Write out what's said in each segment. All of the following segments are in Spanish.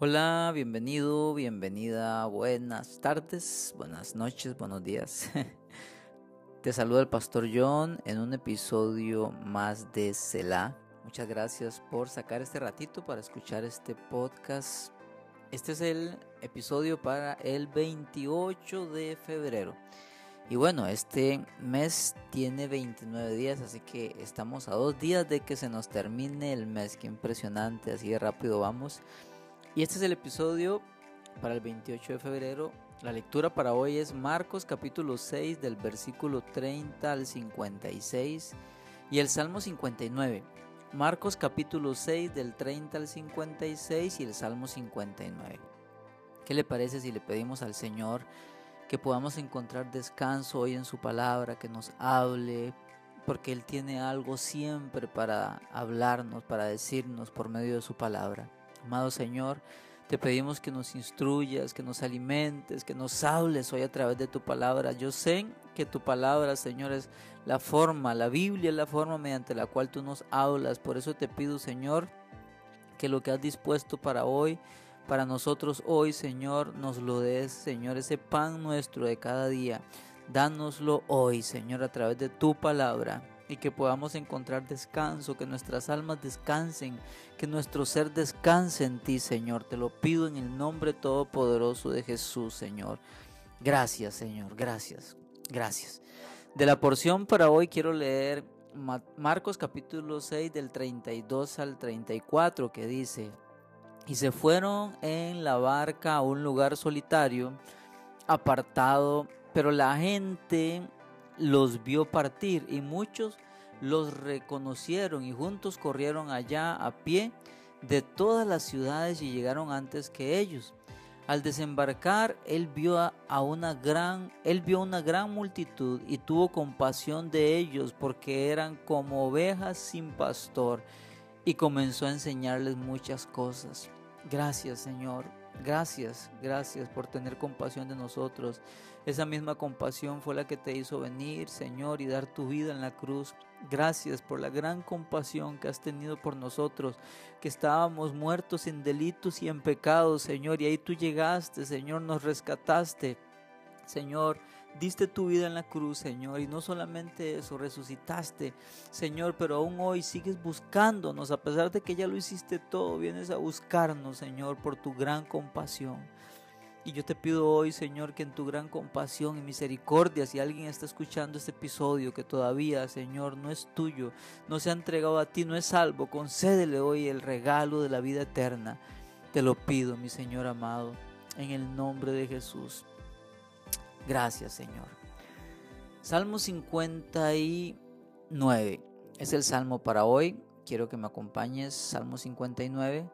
Hola, bienvenido, bienvenida, buenas tardes, buenas noches, buenos días. Te saluda el pastor John en un episodio más de Selah. Muchas gracias por sacar este ratito para escuchar este podcast. Este es el episodio para el 28 de febrero. Y bueno, este mes tiene 29 días, así que estamos a dos días de que se nos termine el mes. Qué impresionante, así de rápido vamos. Y este es el episodio para el 28 de febrero. La lectura para hoy es Marcos capítulo 6 del versículo 30 al 56 y el Salmo 59. Marcos capítulo 6 del 30 al 56 y el Salmo 59. ¿Qué le parece si le pedimos al Señor que podamos encontrar descanso hoy en su palabra, que nos hable, porque Él tiene algo siempre para hablarnos, para decirnos por medio de su palabra? Amado Señor, te pedimos que nos instruyas, que nos alimentes, que nos hables hoy a través de tu palabra. Yo sé que tu palabra, Señor, es la forma, la Biblia es la forma mediante la cual tú nos hablas. Por eso te pido, Señor, que lo que has dispuesto para hoy, para nosotros hoy, Señor, nos lo des, Señor, ese pan nuestro de cada día. Dánoslo hoy, Señor, a través de tu palabra y que podamos encontrar descanso, que nuestras almas descansen, que nuestro ser descanse en ti, Señor. Te lo pido en el nombre todopoderoso de Jesús, Señor. Gracias, Señor, gracias, gracias. De la porción para hoy quiero leer Marcos capítulo 6 del 32 al 34 que dice, y se fueron en la barca a un lugar solitario, apartado, pero la gente los vio partir y muchos los reconocieron y juntos corrieron allá a pie de todas las ciudades y llegaron antes que ellos. Al desembarcar, él vio a una gran, él vio una gran multitud y tuvo compasión de ellos porque eran como ovejas sin pastor y comenzó a enseñarles muchas cosas. Gracias, Señor, Gracias, gracias por tener compasión de nosotros. Esa misma compasión fue la que te hizo venir, Señor, y dar tu vida en la cruz. Gracias por la gran compasión que has tenido por nosotros, que estábamos muertos en delitos y en pecados, Señor, y ahí tú llegaste, Señor, nos rescataste. Señor, diste tu vida en la cruz, Señor, y no solamente eso, resucitaste, Señor, pero aún hoy sigues buscándonos, a pesar de que ya lo hiciste todo, vienes a buscarnos, Señor, por tu gran compasión. Y yo te pido hoy, Señor, que en tu gran compasión y misericordia, si alguien está escuchando este episodio que todavía, Señor, no es tuyo, no se ha entregado a ti, no es salvo, concédele hoy el regalo de la vida eterna. Te lo pido, mi Señor amado, en el nombre de Jesús. Gracias, Señor. Salmo 59 es el salmo para hoy. Quiero que me acompañes. Salmo 59.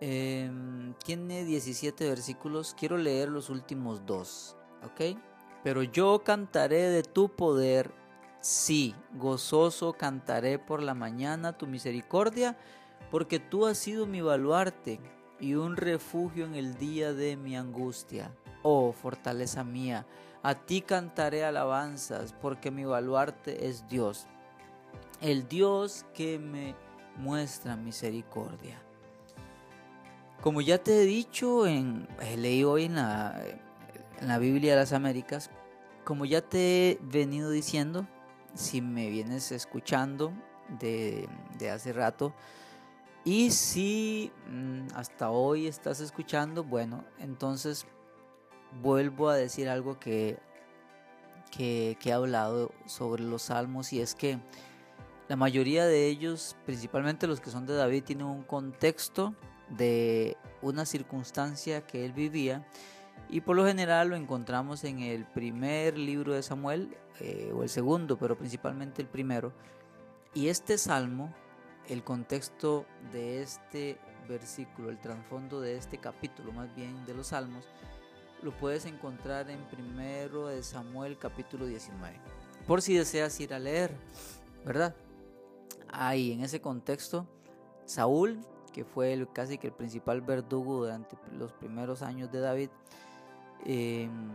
Em, tiene 17 versículos. Quiero leer los últimos dos. ¿Ok? Pero yo cantaré de tu poder. Sí, gozoso cantaré por la mañana tu misericordia, porque tú has sido mi baluarte y un refugio en el día de mi angustia oh fortaleza mía, a ti cantaré alabanzas, porque mi baluarte es Dios, el Dios que me muestra misericordia. Como ya te he dicho, en, eh, leí hoy en la, Biblia de las Américas, como ya te he venido diciendo, si me vienes escuchando de, de hace rato, y si mm, hasta hoy estás escuchando, bueno, entonces vuelvo a decir algo que, que, he hablado sobre los salmos y es que la mayoría de ellos, principalmente los que son de David, tienen un contexto de una circunstancia que él vivía y por lo general lo encontramos en el primer libro de Samuel eh, o el segundo, pero principalmente el primero. Y este salmo, el contexto de este versículo, el trasfondo de este capítulo más bien de los salmos, lo puedes encontrar en primero de Samuel capítulo 19. Por si deseas ir a leer, ¿verdad? Ahí en ese contexto, Saúl, que fue el, casi que el principal verdugo durante los primeros años de David, em,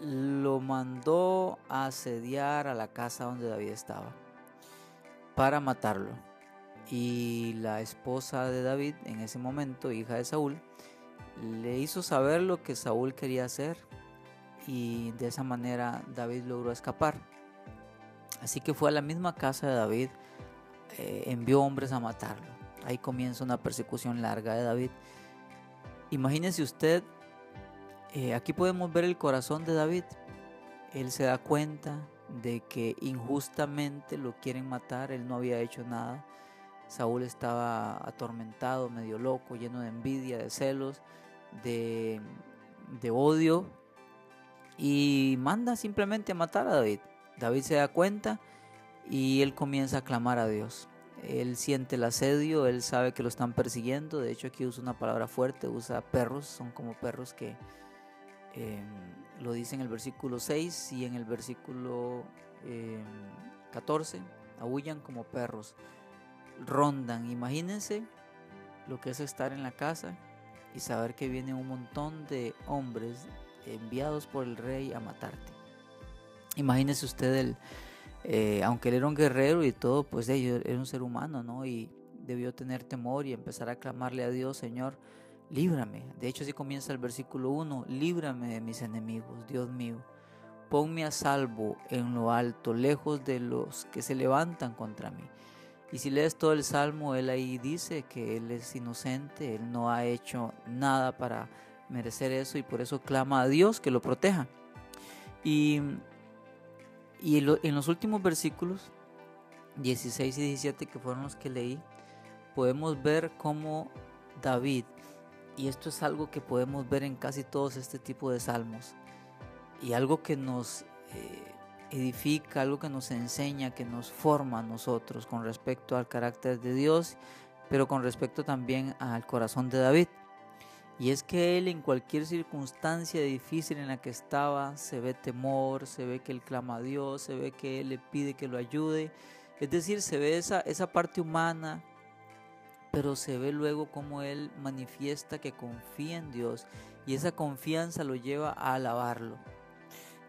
lo mandó a asediar a la casa donde David estaba para matarlo. y la esposa de David en ese momento, hija de Saúl, le hizo saber lo que Saúl quería hacer y de esa manera David logró escapar. Así que fue a la misma casa de David, eh, envió hombres a matarlo. Ahí comienza una persecución larga de David. Imagínese usted, eh, aquí podemos ver el corazón de David. Él se da cuenta de que injustamente lo quieren matar, él no había hecho nada. Saúl estaba atormentado, medio loco, lleno de envidia, de celos, de, de odio y manda simplemente a matar a David. David se da cuenta y él comienza a clamar a Dios. Él siente el asedio, él sabe que lo están persiguiendo. De hecho, aquí usa una palabra fuerte, usa perros, son como perros que em, lo dice en el versículo 6 y en el versículo 14, em, aullan como perros, rondan. Imagínense lo que es estar en la casa y saber que viene un montón de hombres enviados por el rey a matarte. Imagínese usted, el, eh, aunque él era un guerrero y todo, pues ellos era un ser humano, ¿no? Y debió tener temor y empezar a clamarle a Dios, Señor, líbrame. De hecho, así comienza el versículo 1, líbrame de mis enemigos, Dios mío. Ponme a salvo en lo alto, lejos de los que se levantan contra mí. Y si lees todo el salmo, él ahí dice que él es inocente, él no ha hecho nada para merecer eso y por eso clama a Dios que lo proteja. Y, y en los últimos versículos, 16 y 17, que fueron los que leí, podemos ver cómo David, y esto es algo que podemos ver en casi todos este tipo de salmos, y algo que nos eh, edifica, algo que nos enseña, que nos forma a nosotros con respecto al carácter de Dios, pero con respecto también al corazón de David. Y es que él en cualquier circunstancia difícil en la que estaba, se ve temor, se ve que él clama a Dios, se ve que él le pide que lo ayude. Es decir, se ve esa, esa parte humana, pero se ve luego como él manifiesta que confía en Dios y esa confianza lo lleva a alabarlo.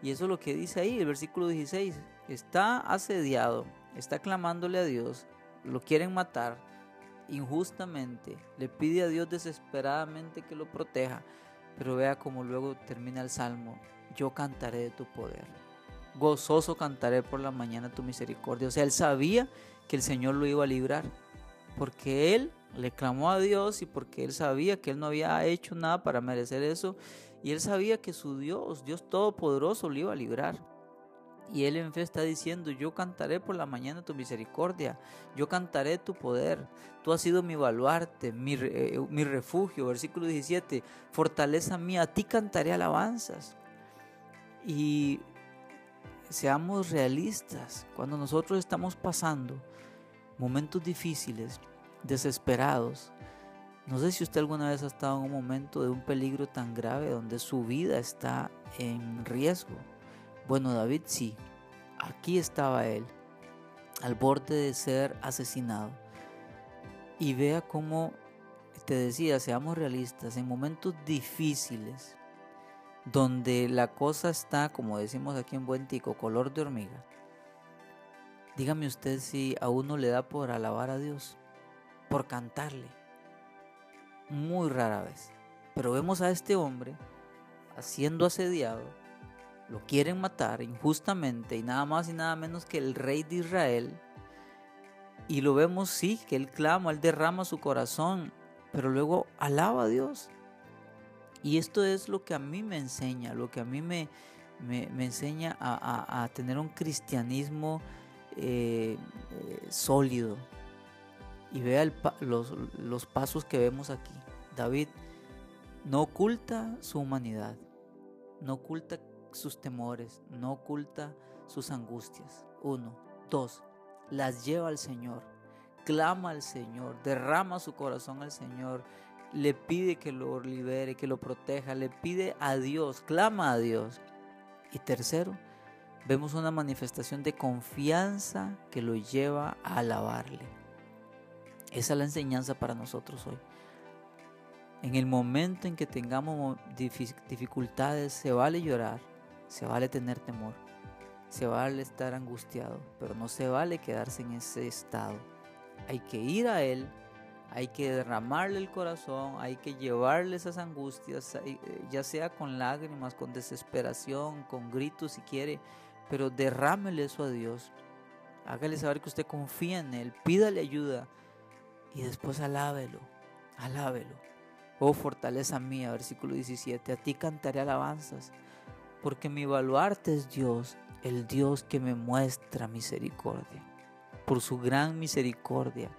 Y eso es lo que dice ahí, el versículo 16. Está asediado, está clamándole a Dios, lo quieren matar, injustamente, le pide a Dios desesperadamente que lo proteja, pero vea como luego termina el salmo, yo cantaré de tu poder, gozoso cantaré por la mañana tu misericordia. O sea, él sabía que el Señor lo iba a librar, porque él le clamó a Dios y porque él sabía que él no había hecho nada para merecer eso, y él sabía que su Dios, Dios Todopoderoso, lo iba a librar. Y él en fe está diciendo, yo cantaré por la mañana tu misericordia, yo cantaré tu poder, tú has sido mi baluarte, mi, eh, refugio, versículo 17, fortaleza mía, a ti cantaré alabanzas. Y seamos realistas, cuando nosotros estamos pasando momentos difíciles, desesperados, no sé si usted alguna vez ha estado en un momento de un peligro tan grave donde su vida está en riesgo bueno, David sí, aquí estaba él, al borde de ser asesinado. Y vea cómo, te decía, seamos realistas, en momentos difíciles, donde la cosa está, como decimos aquí en Buen Tico, color de hormiga. Dígame usted si a uno le da por alabar a Dios, por cantarle. Muy rara vez. Pero vemos a este hombre siendo asediado lo quieren matar injustamente y nada más y nada menos que el rey de Israel. Y lo vemos, sí, que él clama, él derrama su corazón, pero luego alaba a Dios. Y esto es lo que a mí me enseña, lo que a mí me, me, enseña a, tener un cristianismo eh, eh, sólido. Y vea los, los pasos que vemos aquí. David no oculta su humanidad, no oculta sus temores, no oculta sus angustias. Uno. Dos. Las lleva al Señor. Clama al Señor. Derrama su corazón al Señor. Le pide que lo libere, que lo proteja. Le pide a Dios. Clama a Dios. Y tercero, vemos una manifestación de confianza que lo lleva a alabarle. Esa es la enseñanza para nosotros hoy. En el momento en que tengamos dificultades, se vale llorar, se vale tener temor, se vale estar angustiado, pero no se vale quedarse en ese estado. hay que ir a Él, hay que derramarle el corazón, hay que llevarle esas angustias, eh, ya sea con lágrimas, con desesperación, con gritos si quiere, pero derrámele eso a Dios. Hágale saber que usted confía en Él, pídale ayuda y después alábelo, alábelo. Oh fortaleza mía, versículo 17, a ti cantaré alabanzas, porque mi baluarte es Dios, el Dios que me muestra misericordia. Por su gran misericordia,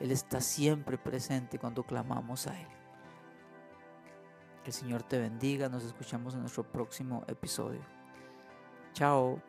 Él está siempre presente cuando clamamos a Él. Que el Señor te bendiga, nos escuchamos en nuestro próximo episodio. Chao.